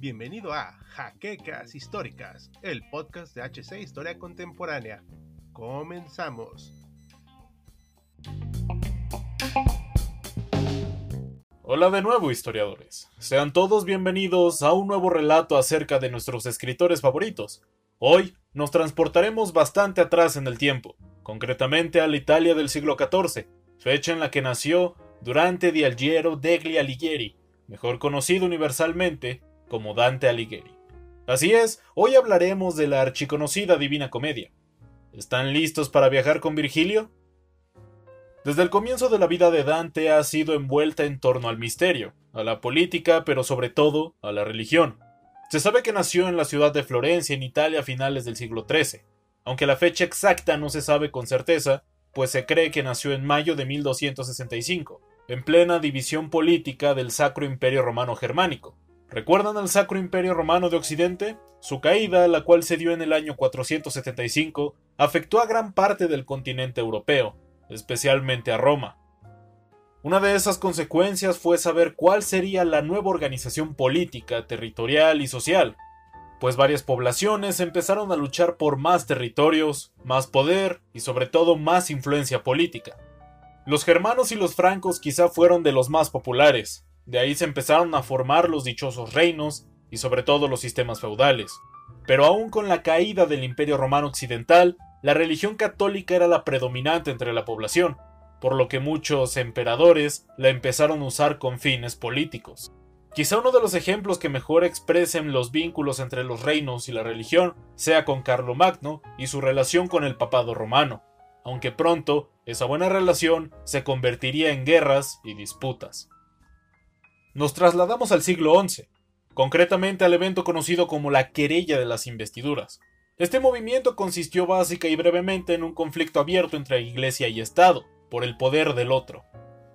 Bienvenido a Jaquecas Históricas, el podcast de HC Historia Contemporánea. Comenzamos. Hola de nuevo historiadores. Sean todos bienvenidos a un nuevo relato acerca de nuestros escritores favoritos. Hoy nos transportaremos bastante atrás en el tiempo, concretamente a la Italia del siglo XIV, fecha en la que nació Durante di Algiero degli Alighieri, mejor conocido universalmente como Dante Alighieri. Así es, hoy hablaremos de la archiconocida Divina Comedia. ¿Están listos para viajar con Virgilio? Desde el comienzo de la vida de Dante ha sido envuelta en torno al misterio, a la política, pero sobre todo a la religión. Se sabe que nació en la ciudad de Florencia, en Italia, a finales del siglo XIII, aunque la fecha exacta no se sabe con certeza, pues se cree que nació en mayo de 1265, en plena división política del Sacro Imperio Romano Germánico. ¿Recuerdan al Sacro Imperio Romano de Occidente? Su caída, la cual se dio en el año 475, afectó a gran parte del continente europeo, especialmente a Roma. Una de esas consecuencias fue saber cuál sería la nueva organización política, territorial y social, pues varias poblaciones empezaron a luchar por más territorios, más poder y sobre todo más influencia política. Los germanos y los francos quizá fueron de los más populares, de ahí se empezaron a formar los dichosos reinos y sobre todo los sistemas feudales. Pero aún con la caída del Imperio Romano Occidental, la religión católica era la predominante entre la población, por lo que muchos emperadores la empezaron a usar con fines políticos. Quizá uno de los ejemplos que mejor expresen los vínculos entre los reinos y la religión sea con Carlomagno y su relación con el papado romano, aunque pronto esa buena relación se convertiría en guerras y disputas. Nos trasladamos al siglo XI, concretamente al evento conocido como la querella de las investiduras. Este movimiento consistió básica y brevemente en un conflicto abierto entre Iglesia y Estado, por el poder del otro.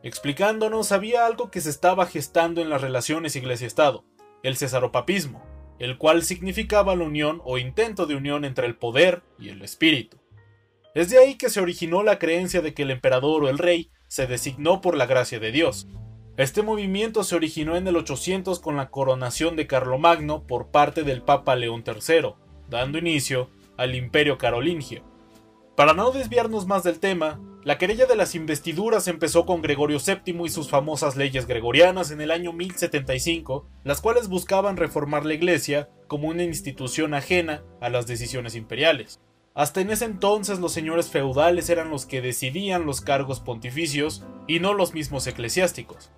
Explicándonos, había algo que se estaba gestando en las relaciones Iglesia-Estado, el cesaropapismo, el cual significaba la unión o intento de unión entre el poder y el espíritu. Es de ahí que se originó la creencia de que el emperador o el rey se designó por la gracia de Dios. Este movimiento se originó en el 800 con la coronación de Carlomagno por parte del Papa León III, dando inicio al Imperio Carolingio. Para no desviarnos más del tema, la querella de las investiduras empezó con Gregorio VII y sus famosas leyes gregorianas en el año 1075, las cuales buscaban reformar la Iglesia como una institución ajena a las decisiones imperiales. Hasta en ese entonces los señores feudales eran los que decidían los cargos pontificios y no los mismos eclesiásticos.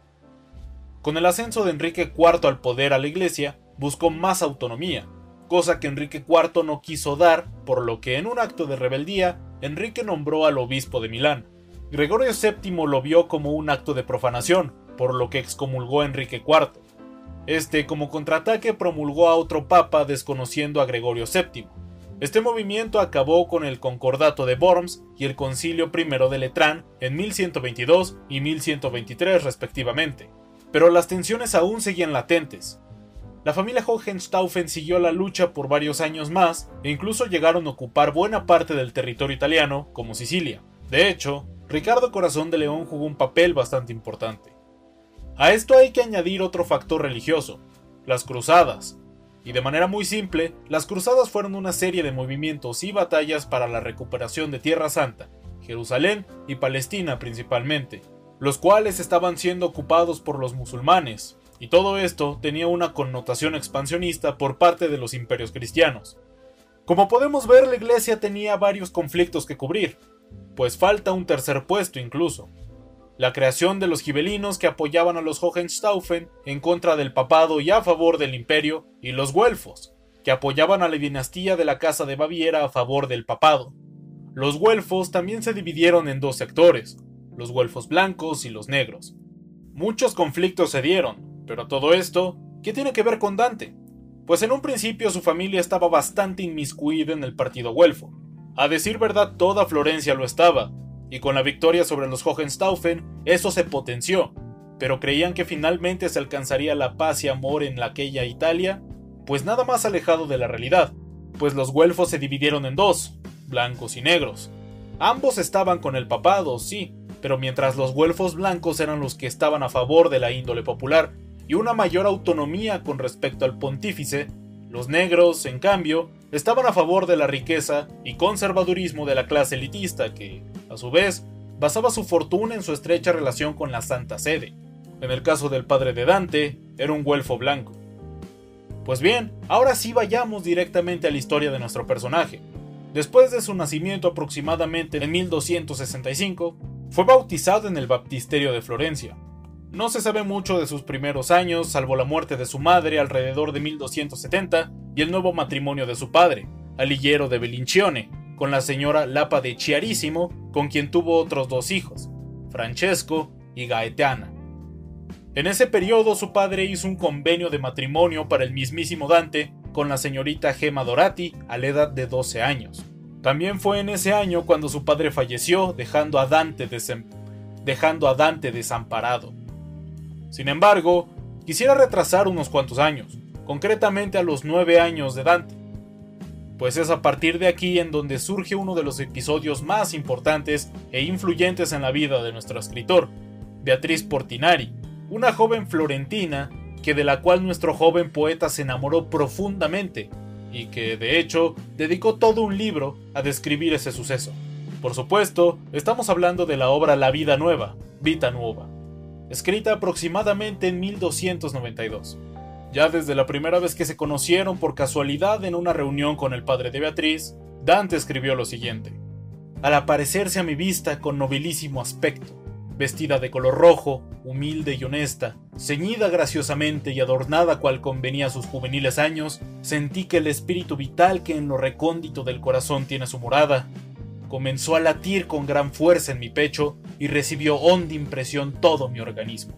Con el ascenso de Enrique IV al poder a la Iglesia, buscó más autonomía, cosa que Enrique IV no quiso dar, por lo que en un acto de rebeldía, Enrique nombró al obispo de Milán. Gregorio VII lo vio como un acto de profanación, por lo que excomulgó a Enrique IV. Este, como contraataque, promulgó a otro papa desconociendo a Gregorio VII. Este movimiento acabó con el Concordato de Worms y el Concilio I de Letrán en 1122 y 1123 respectivamente. Pero las tensiones aún seguían latentes, la familia Hohenstaufen siguió la lucha por varios años más e incluso llegaron a ocupar buena parte del territorio italiano, como Sicilia. De hecho, Ricardo Corazón de León jugó un papel bastante importante. A esto hay que añadir otro factor religioso, las cruzadas. Y de manera muy simple, las cruzadas fueron una serie de movimientos y batallas para la recuperación de Tierra Santa, Jerusalén y Palestina principalmente, los cuales estaban siendo ocupados por los musulmanes, y todo esto tenía una connotación expansionista por parte de los imperios cristianos. Como podemos ver, la iglesia tenía varios conflictos que cubrir, pues falta un tercer puesto incluso. La creación de los gibelinos que apoyaban a los Hohenstaufen en contra del papado y a favor del imperio, y los güelfos, que apoyaban a la dinastía de la Casa de Baviera a favor del papado. Los güelfos también se dividieron en dos sectores, los güelfos blancos y los negros. Muchos conflictos se dieron, pero todo esto, ¿qué tiene que ver con Dante? Pues en un principio su familia estaba bastante inmiscuida en el partido güelfo. A decir verdad, toda Florencia lo estaba, y con la victoria sobre los Hohenstaufen, eso se potenció, pero creían que finalmente se alcanzaría la paz y amor en aquella Italia, pues nada más alejado de la realidad, pues los güelfos se dividieron en dos, blancos y negros. Ambos estaban con el papado, sí, pero mientras los güelfos blancos eran los que estaban a favor de la índole popular y una mayor autonomía con respecto al pontífice, los negros, en cambio, estaban a favor de la riqueza y conservadurismo de la clase elitista que, a su vez, basaba su fortuna en su estrecha relación con la Santa Sede. En el caso del padre de Dante, era un güelfo blanco. Pues bien, ahora sí vayamos directamente a la historia de nuestro personaje. Después de su nacimiento aproximadamente en 1265, fue bautizado en el baptisterio de Florencia. No se sabe mucho de sus primeros años, salvo la muerte de su madre alrededor de 1270 y el nuevo matrimonio de su padre, Alighiero de Belincione, con la señora Lapa de Chiarissimo, con quien tuvo otros dos hijos, Francesco y Gaetana. En ese periodo su padre hizo un convenio de matrimonio para el mismísimo Dante con la señorita Gemma Dorati a la edad de 12 años. También fue en ese año cuando su padre falleció, dejando a Dante, dejando a Dante desamparado. Sin embargo, quisiera retrasar unos cuantos años, concretamente a los 9 años de Dante, pues es a partir de aquí en donde surge uno de los episodios más importantes e influyentes en la vida de nuestro escritor, Beatriz Portinari, una joven florentina que de la cual nuestro joven poeta se enamoró profundamente y que, de hecho, dedicó todo un libro a describir ese suceso. Por supuesto, estamos hablando de la obra La vida nueva, Vita Nuova, escrita aproximadamente en 1292. Ya desde la primera vez que se conocieron por casualidad en una reunión con el padre de Beatriz, Dante escribió lo siguiente. Al aparecerse a mi vista con nobilísimo aspecto, vestida de color rojo, humilde y honesta, ceñida graciosamente y adornada cual convenía a sus juveniles años, sentí que el espíritu vital que en lo recóndito del corazón tiene su morada, comenzó a latir con gran fuerza en mi pecho y recibió honda impresión todo mi organismo.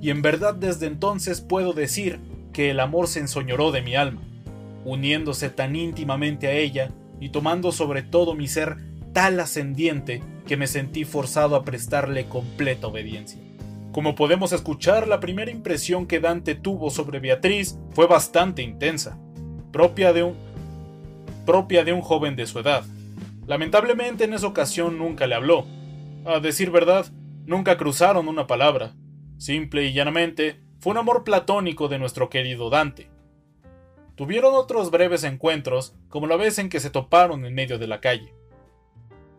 Y en verdad desde entonces puedo decir que el amor se ensoñoró de mi alma, uniéndose tan íntimamente a ella y tomando sobre todo mi ser tal ascendiente que me sentí forzado a prestarle completa obediencia. Como podemos escuchar, la primera impresión que Dante tuvo sobre Beatriz fue bastante intensa, propia de un, propia de un joven de su edad. Lamentablemente en esa ocasión nunca le habló. A decir verdad, nunca cruzaron una palabra. Simple y llanamente, fue un amor platónico de nuestro querido Dante. Tuvieron otros breves encuentros, como la vez en que se toparon en medio de la calle.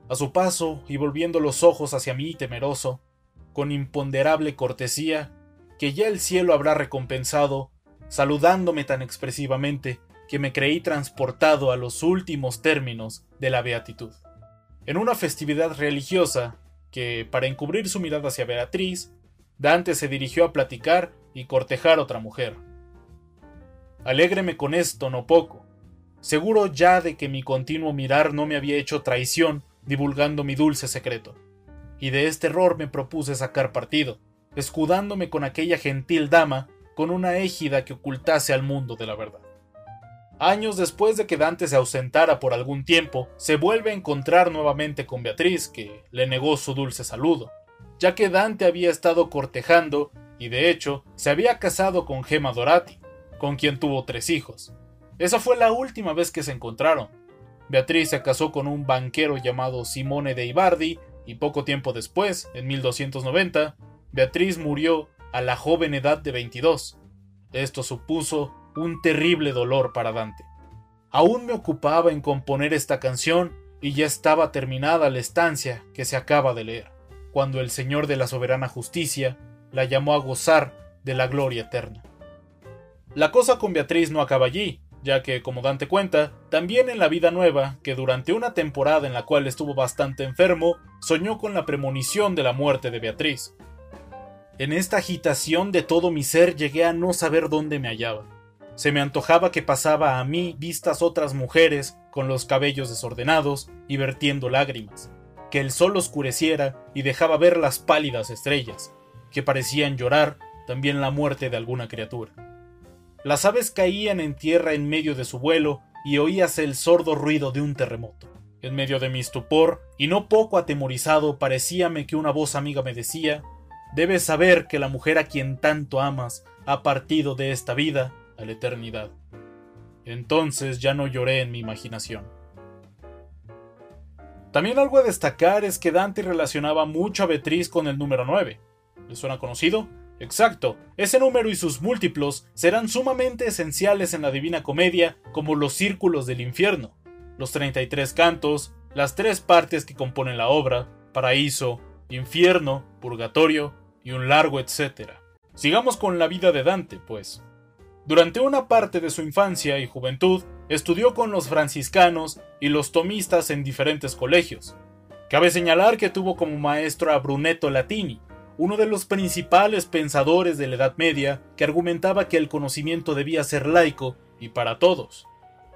A su paso, y volviendo los ojos hacia mí temeroso, con imponderable cortesía, que ya el cielo habrá recompensado, saludándome tan expresivamente que me creí transportado a los últimos términos de la beatitud. En una festividad religiosa, que, para encubrir su mirada hacia Beatriz, Dante se dirigió a platicar y cortejar a otra mujer. Alégreme con esto no poco, seguro ya de que mi continuo mirar no me había hecho traición divulgando mi dulce secreto. Y de este error me propuse sacar partido, escudándome con aquella gentil dama con una égida que ocultase al mundo de la verdad. Años después de que Dante se ausentara por algún tiempo, se vuelve a encontrar nuevamente con Beatriz, que le negó su dulce saludo, ya que Dante había estado cortejando y de hecho se había casado con Gemma Dorati, con quien tuvo tres hijos. Esa fue la última vez que se encontraron, Beatriz se casó con un banquero llamado Simone de Ibardi y poco tiempo después, en 1290, Beatriz murió a la joven edad de 22. Esto supuso un terrible dolor para Dante. Aún me ocupaba en componer esta canción y ya estaba terminada la estancia que se acaba de leer, cuando el Señor de la soberana justicia la llamó a gozar de la gloria eterna. La cosa con Beatriz no acaba allí, ya que, como Dante cuenta, también en la vida nueva, que durante una temporada en la cual estuvo bastante enfermo, soñó con la premonición de la muerte de Beatriz. En esta agitación de todo mi ser llegué a no saber dónde me hallaba. Se me antojaba que pasaba a mí vistas otras mujeres con los cabellos desordenados y vertiendo lágrimas, que el sol oscureciera y dejaba ver las pálidas estrellas, que parecían llorar también la muerte de alguna criatura. Las aves caían en tierra en medio de su vuelo y oíase el sordo ruido de un terremoto. En medio de mi estupor, y no poco atemorizado, parecíame que una voz amiga me decía Debes saber que la mujer a quien tanto amas ha partido de esta vida a la eternidad. Entonces ya no lloré en mi imaginación. También algo a destacar es que Dante relacionaba mucho a Beatriz con el número 9. ¿Le suena conocido? Exacto, ese número y sus múltiplos serán sumamente esenciales en la Divina Comedia como los círculos del infierno, los 33 cantos, las tres partes que componen la obra, paraíso, infierno, purgatorio y un largo etcétera. Sigamos con la vida de Dante, pues. Durante una parte de su infancia y juventud, estudió con los franciscanos y los tomistas en diferentes colegios. Cabe señalar que tuvo como maestro a Brunetto Latini, uno de los principales pensadores de la Edad Media que argumentaba que el conocimiento debía ser laico y para todos.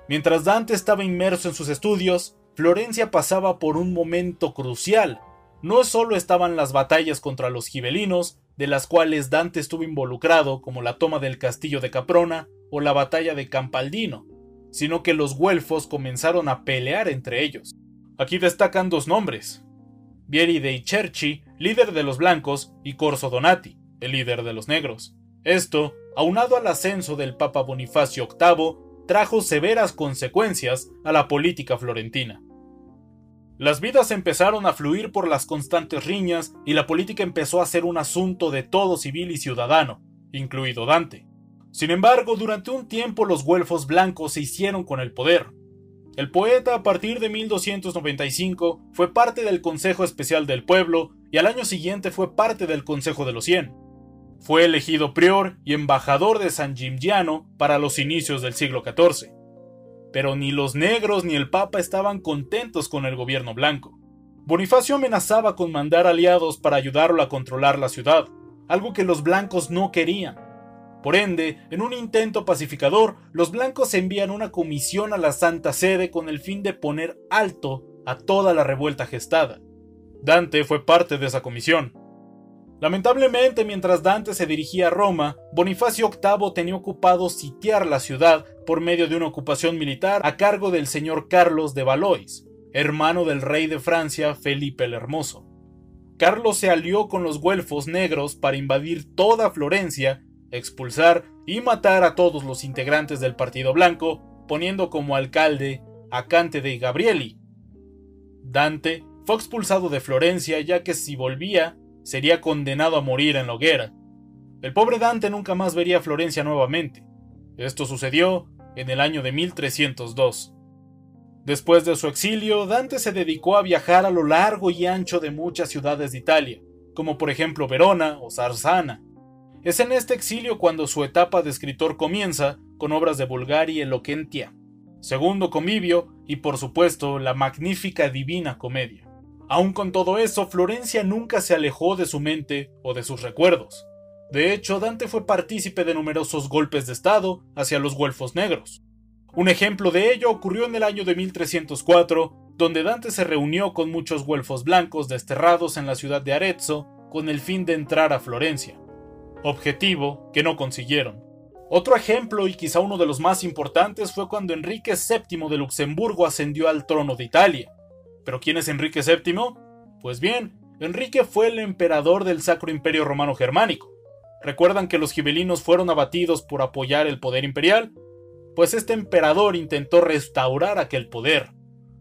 Mientras Dante estaba inmerso en sus estudios, Florencia pasaba por un momento crucial. No solo estaban las batallas contra los gibelinos, de las cuales Dante estuvo involucrado, como la toma del castillo de Caprona o la batalla de Campaldino, sino que los güelfos comenzaron a pelear entre ellos. Aquí destacan dos nombres, Vieri dei Cerchi, líder de los blancos, y Corso Donati, el líder de los negros. Esto, aunado al ascenso del Papa Bonifacio VIII, trajo severas consecuencias a la política florentina. Las vidas empezaron a fluir por las constantes riñas y la política empezó a ser un asunto de todo civil y ciudadano, incluido Dante. Sin embargo, durante un tiempo los güelfos blancos se hicieron con el poder, el poeta a partir de 1295 fue parte del Consejo Especial del Pueblo y al año siguiente fue parte del Consejo de los Cien. Fue elegido prior y embajador de San Gimignano para los inicios del siglo XIV. Pero ni los negros ni el Papa estaban contentos con el gobierno blanco. Bonifacio amenazaba con mandar aliados para ayudarlo a controlar la ciudad, algo que los blancos no querían. Por ende, en un intento pacificador, los blancos envían una comisión a la Santa Sede con el fin de poner alto a toda la revuelta gestada. Dante fue parte de esa comisión. Lamentablemente, mientras Dante se dirigía a Roma, Bonifacio VIII tenía ocupado sitiar la ciudad por medio de una ocupación militar a cargo del señor Carlos de Valois, hermano del rey de Francia Felipe el Hermoso. Carlos se alió con los güelfos negros para invadir toda Florencia expulsar y matar a todos los integrantes del Partido Blanco, poniendo como alcalde a Cante de Gabrieli. Dante fue expulsado de Florencia ya que si volvía sería condenado a morir en la hoguera. El pobre Dante nunca más vería Florencia nuevamente. Esto sucedió en el año de 1302. Después de su exilio, Dante se dedicó a viajar a lo largo y ancho de muchas ciudades de Italia, como por ejemplo Verona o Sarzana, es en este exilio cuando su etapa de escritor comienza, con obras de Bulgari y Eloquentia, segundo convivio y por supuesto la magnífica Divina Comedia. Aun con todo eso, Florencia nunca se alejó de su mente o de sus recuerdos. De hecho, Dante fue partícipe de numerosos golpes de Estado hacia los güelfos negros. Un ejemplo de ello ocurrió en el año de 1304, donde Dante se reunió con muchos güelfos blancos desterrados en la ciudad de Arezzo con el fin de entrar a Florencia objetivo que no consiguieron. Otro ejemplo, y quizá uno de los más importantes, fue cuando Enrique VII de Luxemburgo ascendió al trono de Italia. ¿Pero quién es Enrique VII? Pues bien, Enrique fue el emperador del Sacro Imperio Romano Germánico. ¿Recuerdan que los gibelinos fueron abatidos por apoyar el poder imperial? Pues este emperador intentó restaurar aquel poder.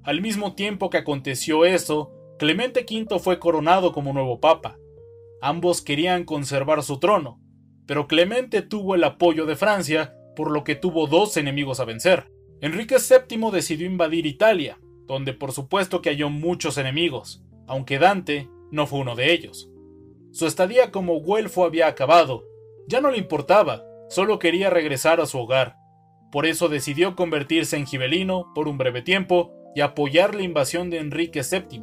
Al mismo tiempo que aconteció eso, Clemente V fue coronado como nuevo papa. Ambos querían conservar su trono, pero Clemente tuvo el apoyo de Francia, por lo que tuvo dos enemigos a vencer. Enrique VII decidió invadir Italia, donde por supuesto que halló muchos enemigos, aunque Dante no fue uno de ellos. Su estadía como güelfo había acabado, ya no le importaba, solo quería regresar a su hogar. Por eso decidió convertirse en gibelino por un breve tiempo y apoyar la invasión de Enrique VII.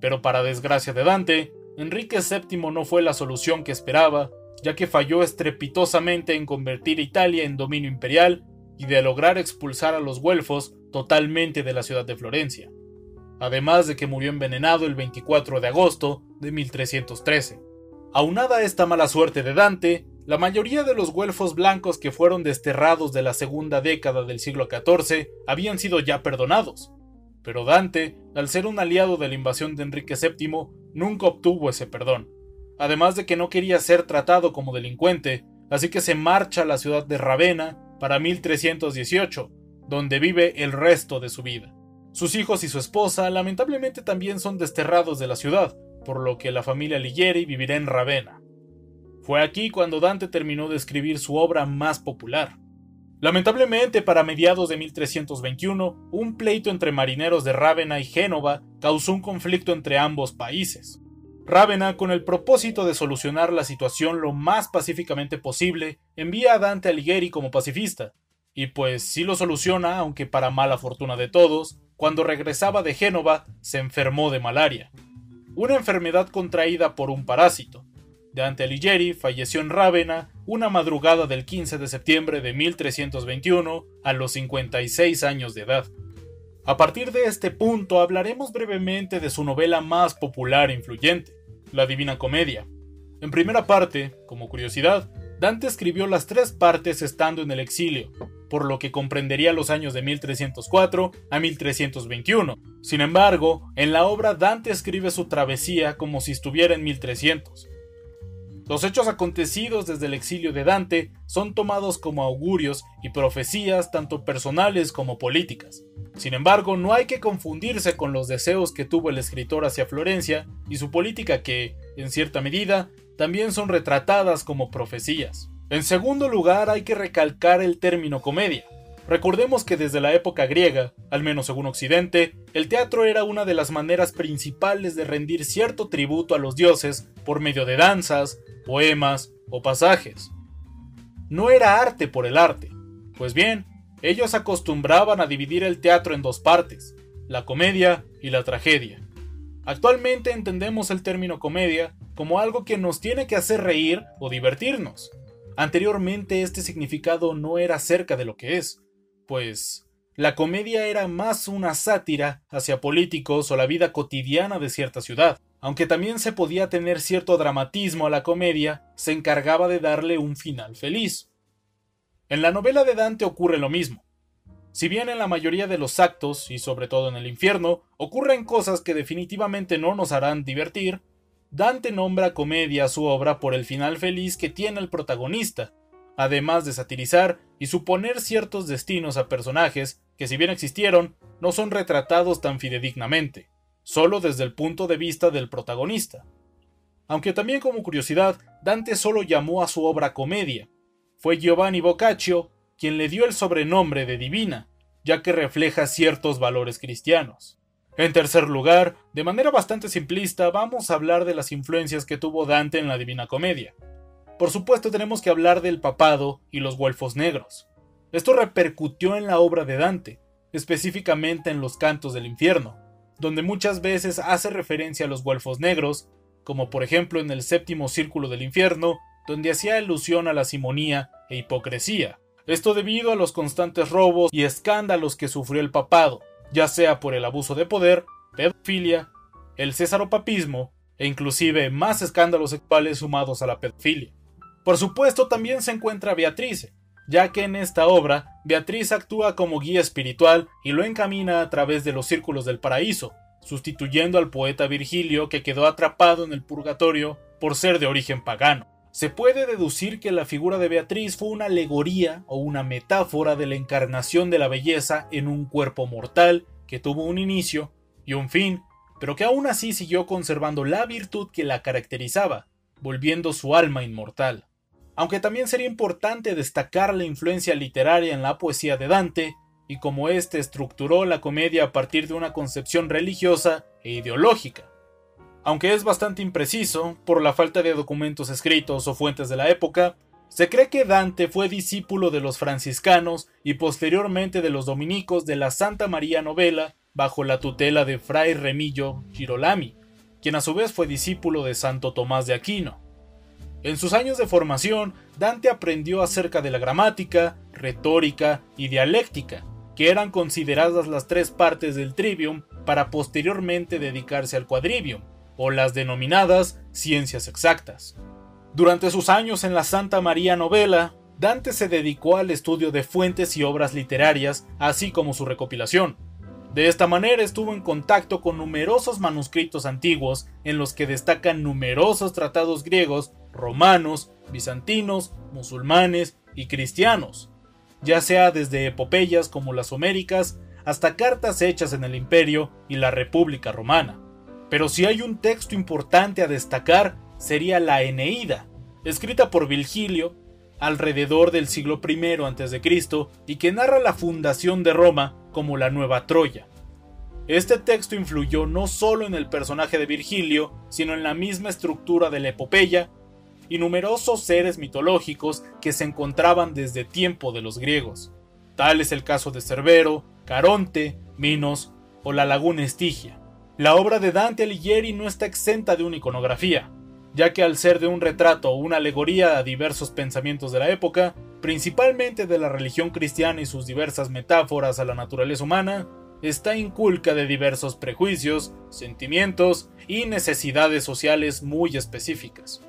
Pero para desgracia de Dante, Enrique VII no fue la solución que esperaba, ya que falló estrepitosamente en convertir Italia en dominio imperial y de lograr expulsar a los güelfos totalmente de la ciudad de Florencia, además de que murió envenenado el 24 de agosto de 1313. Aunada a esta mala suerte de Dante, la mayoría de los güelfos blancos que fueron desterrados de la segunda década del siglo XIV habían sido ya perdonados, pero Dante, al ser un aliado de la invasión de Enrique VII, nunca obtuvo ese perdón, además de que no quería ser tratado como delincuente, así que se marcha a la ciudad de Ravenna para 1318, donde vive el resto de su vida. Sus hijos y su esposa lamentablemente también son desterrados de la ciudad, por lo que la familia Alighieri vivirá en Ravenna. Fue aquí cuando Dante terminó de escribir su obra más popular. Lamentablemente, para mediados de 1321, un pleito entre marineros de Rávena y Génova causó un conflicto entre ambos países. Rávena, con el propósito de solucionar la situación lo más pacíficamente posible, envía a Dante Alighieri como pacifista, y pues sí lo soluciona, aunque para mala fortuna de todos, cuando regresaba de Génova se enfermó de malaria, una enfermedad contraída por un parásito. Dante Alighieri falleció en Rávena una madrugada del 15 de septiembre de 1321 a los 56 años de edad. A partir de este punto hablaremos brevemente de su novela más popular e influyente, La Divina Comedia. En primera parte, como curiosidad, Dante escribió las tres partes estando en el exilio, por lo que comprendería los años de 1304 a 1321. Sin embargo, en la obra Dante escribe su travesía como si estuviera en 1300. Los hechos acontecidos desde el exilio de Dante son tomados como augurios y profecías tanto personales como políticas. Sin embargo, no hay que confundirse con los deseos que tuvo el escritor hacia Florencia y su política que, en cierta medida, también son retratadas como profecías. En segundo lugar, hay que recalcar el término comedia. Recordemos que desde la época griega, al menos según Occidente, el teatro era una de las maneras principales de rendir cierto tributo a los dioses por medio de danzas, poemas o pasajes. No era arte por el arte. Pues bien, ellos acostumbraban a dividir el teatro en dos partes, la comedia y la tragedia. Actualmente entendemos el término comedia como algo que nos tiene que hacer reír o divertirnos. Anteriormente este significado no era acerca de lo que es, pues la comedia era más una sátira hacia políticos o la vida cotidiana de cierta ciudad. Aunque también se podía tener cierto dramatismo a la comedia, se encargaba de darle un final feliz. En la novela de Dante ocurre lo mismo. Si bien en la mayoría de los actos, y sobre todo en el infierno, ocurren cosas que definitivamente no nos harán divertir, Dante nombra comedia a su obra por el final feliz que tiene el protagonista, además de satirizar y suponer ciertos destinos a personajes que si bien existieron, no son retratados tan fidedignamente solo desde el punto de vista del protagonista. Aunque también como curiosidad, Dante solo llamó a su obra comedia. Fue Giovanni Boccaccio quien le dio el sobrenombre de Divina, ya que refleja ciertos valores cristianos. En tercer lugar, de manera bastante simplista, vamos a hablar de las influencias que tuvo Dante en la Divina Comedia. Por supuesto tenemos que hablar del papado y los güelfos negros. Esto repercutió en la obra de Dante, específicamente en los cantos del infierno, donde muchas veces hace referencia a los golfos negros, como por ejemplo en el séptimo círculo del infierno, donde hacía alusión a la simonía e hipocresía. Esto debido a los constantes robos y escándalos que sufrió el papado, ya sea por el abuso de poder, pedofilia, el césaropapismo e inclusive más escándalos sexuales sumados a la pedofilia. Por supuesto también se encuentra Beatrice, ya que en esta obra Beatriz actúa como guía espiritual y lo encamina a través de los círculos del paraíso, sustituyendo al poeta Virgilio que quedó atrapado en el purgatorio por ser de origen pagano. Se puede deducir que la figura de Beatriz fue una alegoría o una metáfora de la encarnación de la belleza en un cuerpo mortal que tuvo un inicio y un fin, pero que aún así siguió conservando la virtud que la caracterizaba, volviendo su alma inmortal aunque también sería importante destacar la influencia literaria en la poesía de Dante, y cómo éste estructuró la comedia a partir de una concepción religiosa e ideológica. Aunque es bastante impreciso, por la falta de documentos escritos o fuentes de la época, se cree que Dante fue discípulo de los franciscanos y posteriormente de los dominicos de la Santa María Novela bajo la tutela de Fray Remillo Girolami, quien a su vez fue discípulo de Santo Tomás de Aquino. En sus años de formación, Dante aprendió acerca de la gramática, retórica y dialéctica, que eran consideradas las tres partes del trivium para posteriormente dedicarse al quadrivium, o las denominadas ciencias exactas. Durante sus años en la Santa María Novela, Dante se dedicó al estudio de fuentes y obras literarias, así como su recopilación. De esta manera estuvo en contacto con numerosos manuscritos antiguos en los que destacan numerosos tratados griegos romanos, bizantinos, musulmanes y cristianos, ya sea desde epopeyas como las homéricas hasta cartas hechas en el Imperio y la República Romana. Pero si hay un texto importante a destacar, sería la Eneida, escrita por Virgilio alrededor del siglo I a.C. y que narra la fundación de Roma como la Nueva Troya. Este texto influyó no solo en el personaje de Virgilio, sino en la misma estructura de la epopeya y numerosos seres mitológicos que se encontraban desde tiempo de los griegos. Tal es el caso de Cerbero, Caronte, Minos o la laguna Estigia. La obra de Dante Alighieri no está exenta de una iconografía, ya que al ser de un retrato o una alegoría a diversos pensamientos de la época, principalmente de la religión cristiana y sus diversas metáforas a la naturaleza humana, está inculca de diversos prejuicios, sentimientos y necesidades sociales muy específicas.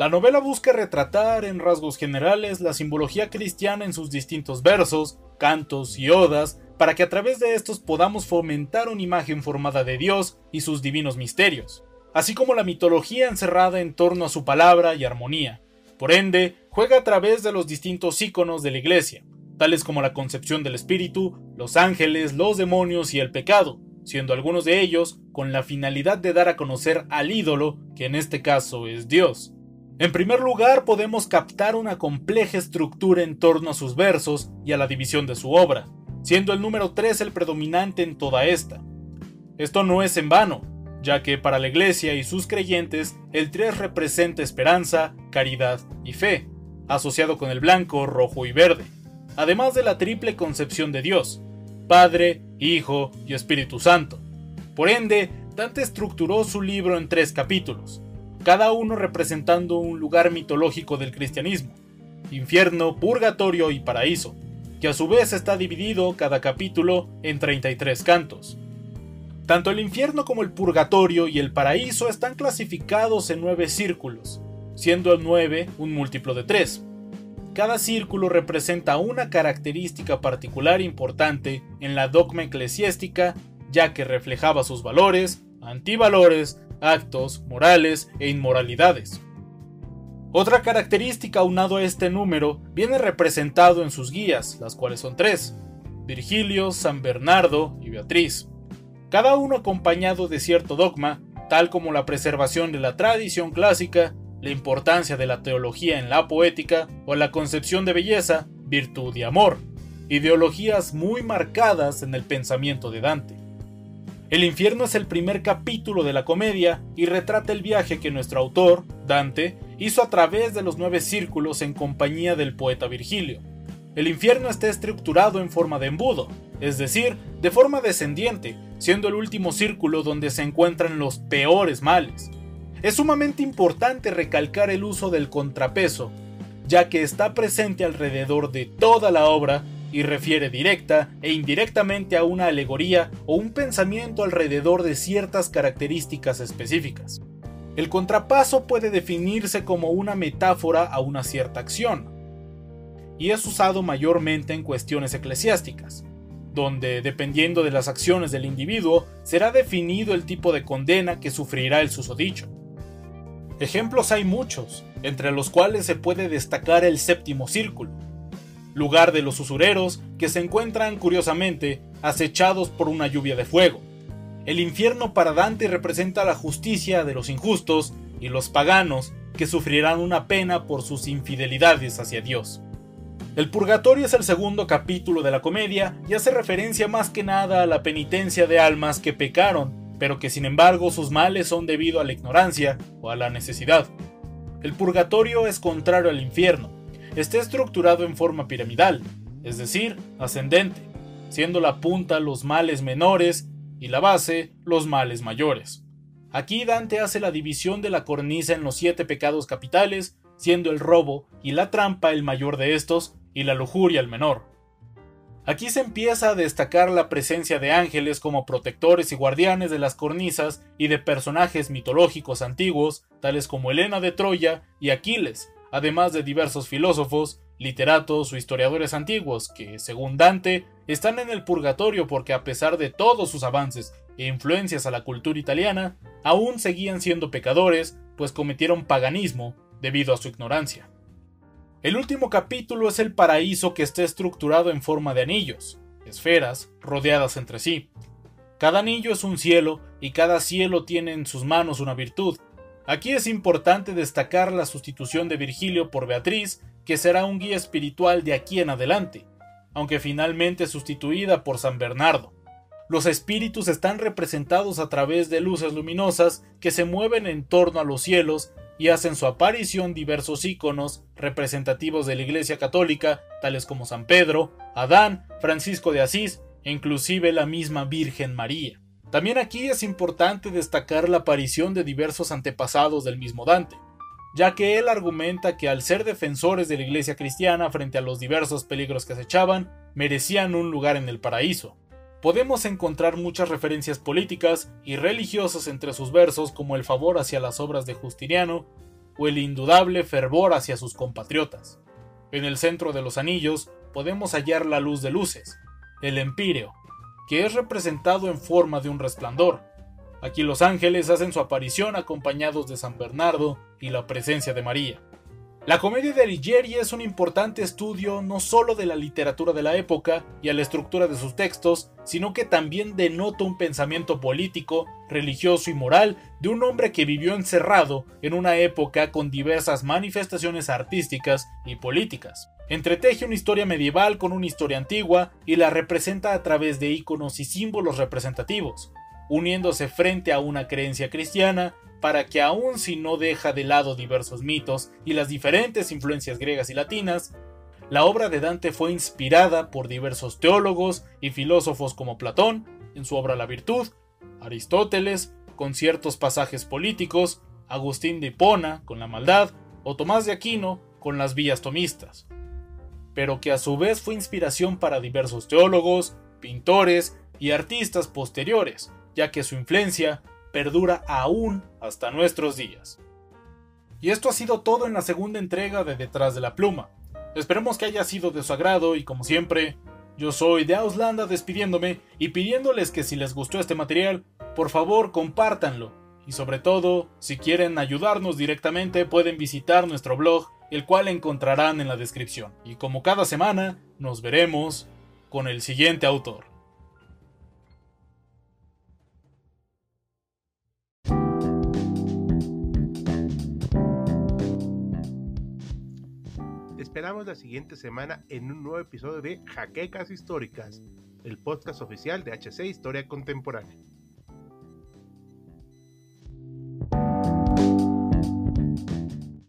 La novela busca retratar en rasgos generales la simbología cristiana en sus distintos versos, cantos y odas, para que a través de estos podamos fomentar una imagen formada de Dios y sus divinos misterios, así como la mitología encerrada en torno a su palabra y armonía. Por ende, juega a través de los distintos íconos de la Iglesia, tales como la concepción del Espíritu, los ángeles, los demonios y el pecado, siendo algunos de ellos con la finalidad de dar a conocer al ídolo, que en este caso es Dios. En primer lugar, podemos captar una compleja estructura en torno a sus versos y a la división de su obra, siendo el número 3 el predominante en toda esta. Esto no es en vano, ya que para la Iglesia y sus creyentes el 3 representa esperanza, caridad y fe, asociado con el blanco, rojo y verde, además de la triple concepción de Dios, Padre, Hijo y Espíritu Santo. Por ende, Dante estructuró su libro en tres capítulos, cada uno representando un lugar mitológico del cristianismo, infierno, purgatorio y paraíso, que a su vez está dividido cada capítulo en 33 cantos. Tanto el infierno como el purgatorio y el paraíso están clasificados en nueve círculos, siendo el 9 un múltiplo de 3. Cada círculo representa una característica particular importante en la dogma eclesiástica, ya que reflejaba sus valores, antivalores, actos, morales e inmoralidades. Otra característica aunado a este número viene representado en sus guías, las cuales son tres, Virgilio, San Bernardo y Beatriz, cada uno acompañado de cierto dogma, tal como la preservación de la tradición clásica, la importancia de la teología en la poética o la concepción de belleza, virtud y amor, ideologías muy marcadas en el pensamiento de Dante. El infierno es el primer capítulo de la comedia y retrata el viaje que nuestro autor, Dante, hizo a través de los nueve círculos en compañía del poeta Virgilio. El infierno está estructurado en forma de embudo, es decir, de forma descendiente, siendo el último círculo donde se encuentran los peores males. Es sumamente importante recalcar el uso del contrapeso, ya que está presente alrededor de toda la obra y refiere directa e indirectamente a una alegoría o un pensamiento alrededor de ciertas características específicas. El contrapaso puede definirse como una metáfora a una cierta acción, y es usado mayormente en cuestiones eclesiásticas, donde, dependiendo de las acciones del individuo, será definido el tipo de condena que sufrirá el susodicho. Ejemplos hay muchos, entre los cuales se puede destacar el séptimo círculo, lugar de los usureros que se encuentran curiosamente acechados por una lluvia de fuego. El infierno para Dante representa la justicia de los injustos y los paganos que sufrirán una pena por sus infidelidades hacia Dios. El purgatorio es el segundo capítulo de la comedia y hace referencia más que nada a la penitencia de almas que pecaron, pero que sin embargo sus males son debido a la ignorancia o a la necesidad. El purgatorio es contrario al infierno, está estructurado en forma piramidal, es decir, ascendente, siendo la punta los males menores y la base los males mayores. Aquí Dante hace la división de la cornisa en los siete pecados capitales, siendo el robo y la trampa el mayor de estos y la lujuria el menor. Aquí se empieza a destacar la presencia de ángeles como protectores y guardianes de las cornisas y de personajes mitológicos antiguos, tales como Helena de Troya y Aquiles, además de diversos filósofos, literatos o historiadores antiguos que, según Dante, están en el purgatorio porque a pesar de todos sus avances e influencias a la cultura italiana, aún seguían siendo pecadores, pues cometieron paganismo debido a su ignorancia. El último capítulo es el paraíso que está estructurado en forma de anillos, esferas, rodeadas entre sí. Cada anillo es un cielo y cada cielo tiene en sus manos una virtud. Aquí es importante destacar la sustitución de Virgilio por Beatriz, que será un guía espiritual de aquí en adelante, aunque finalmente sustituida por San Bernardo. Los espíritus están representados a través de luces luminosas que se mueven en torno a los cielos y hacen su aparición diversos íconos representativos de la Iglesia Católica, tales como San Pedro, Adán, Francisco de Asís e inclusive la misma Virgen María. También aquí es importante destacar la aparición de diversos antepasados del mismo Dante, ya que él argumenta que al ser defensores de la Iglesia cristiana frente a los diversos peligros que acechaban, merecían un lugar en el paraíso, podemos encontrar muchas referencias políticas y religiosas entre sus versos como el favor hacia las obras de Justiniano o el indudable fervor hacia sus compatriotas. En el centro de los anillos podemos hallar la luz de luces, el empíreo, que es representado en forma de un resplandor. Aquí los ángeles hacen su aparición acompañados de San Bernardo y la presencia de María. La comedia de Alighieri es un importante estudio no solo de la literatura de la época y a la estructura de sus textos, sino que también denota un pensamiento político, religioso y moral de un hombre que vivió encerrado en una época con diversas manifestaciones artísticas y políticas. Entreteje una historia medieval con una historia antigua y la representa a través de íconos y símbolos representativos, uniéndose frente a una creencia cristiana para que aun si no deja de lado diversos mitos y las diferentes influencias griegas y latinas, la obra de Dante fue inspirada por diversos teólogos y filósofos como Platón, en su obra La Virtud, Aristóteles, con ciertos pasajes políticos, Agustín de Hipona, con la maldad, o Tomás de Aquino, con las vías tomistas. Pero que a su vez fue inspiración para diversos teólogos, pintores y artistas posteriores, ya que su influencia perdura aún hasta nuestros días. Y esto ha sido todo en la segunda entrega de Detrás de la Pluma. Esperemos que haya sido de su agrado y como siempre, yo soy de Auslanda despidiéndome y pidiéndoles que si les gustó este material, por favor compártanlo. Y sobre todo, si quieren ayudarnos directamente pueden visitar nuestro blog, el cual encontrarán en la descripción. Y como cada semana, nos veremos con el siguiente autor. esperamos la siguiente semana en un nuevo episodio de Jaquecas Históricas, el podcast oficial de HC Historia Contemporánea.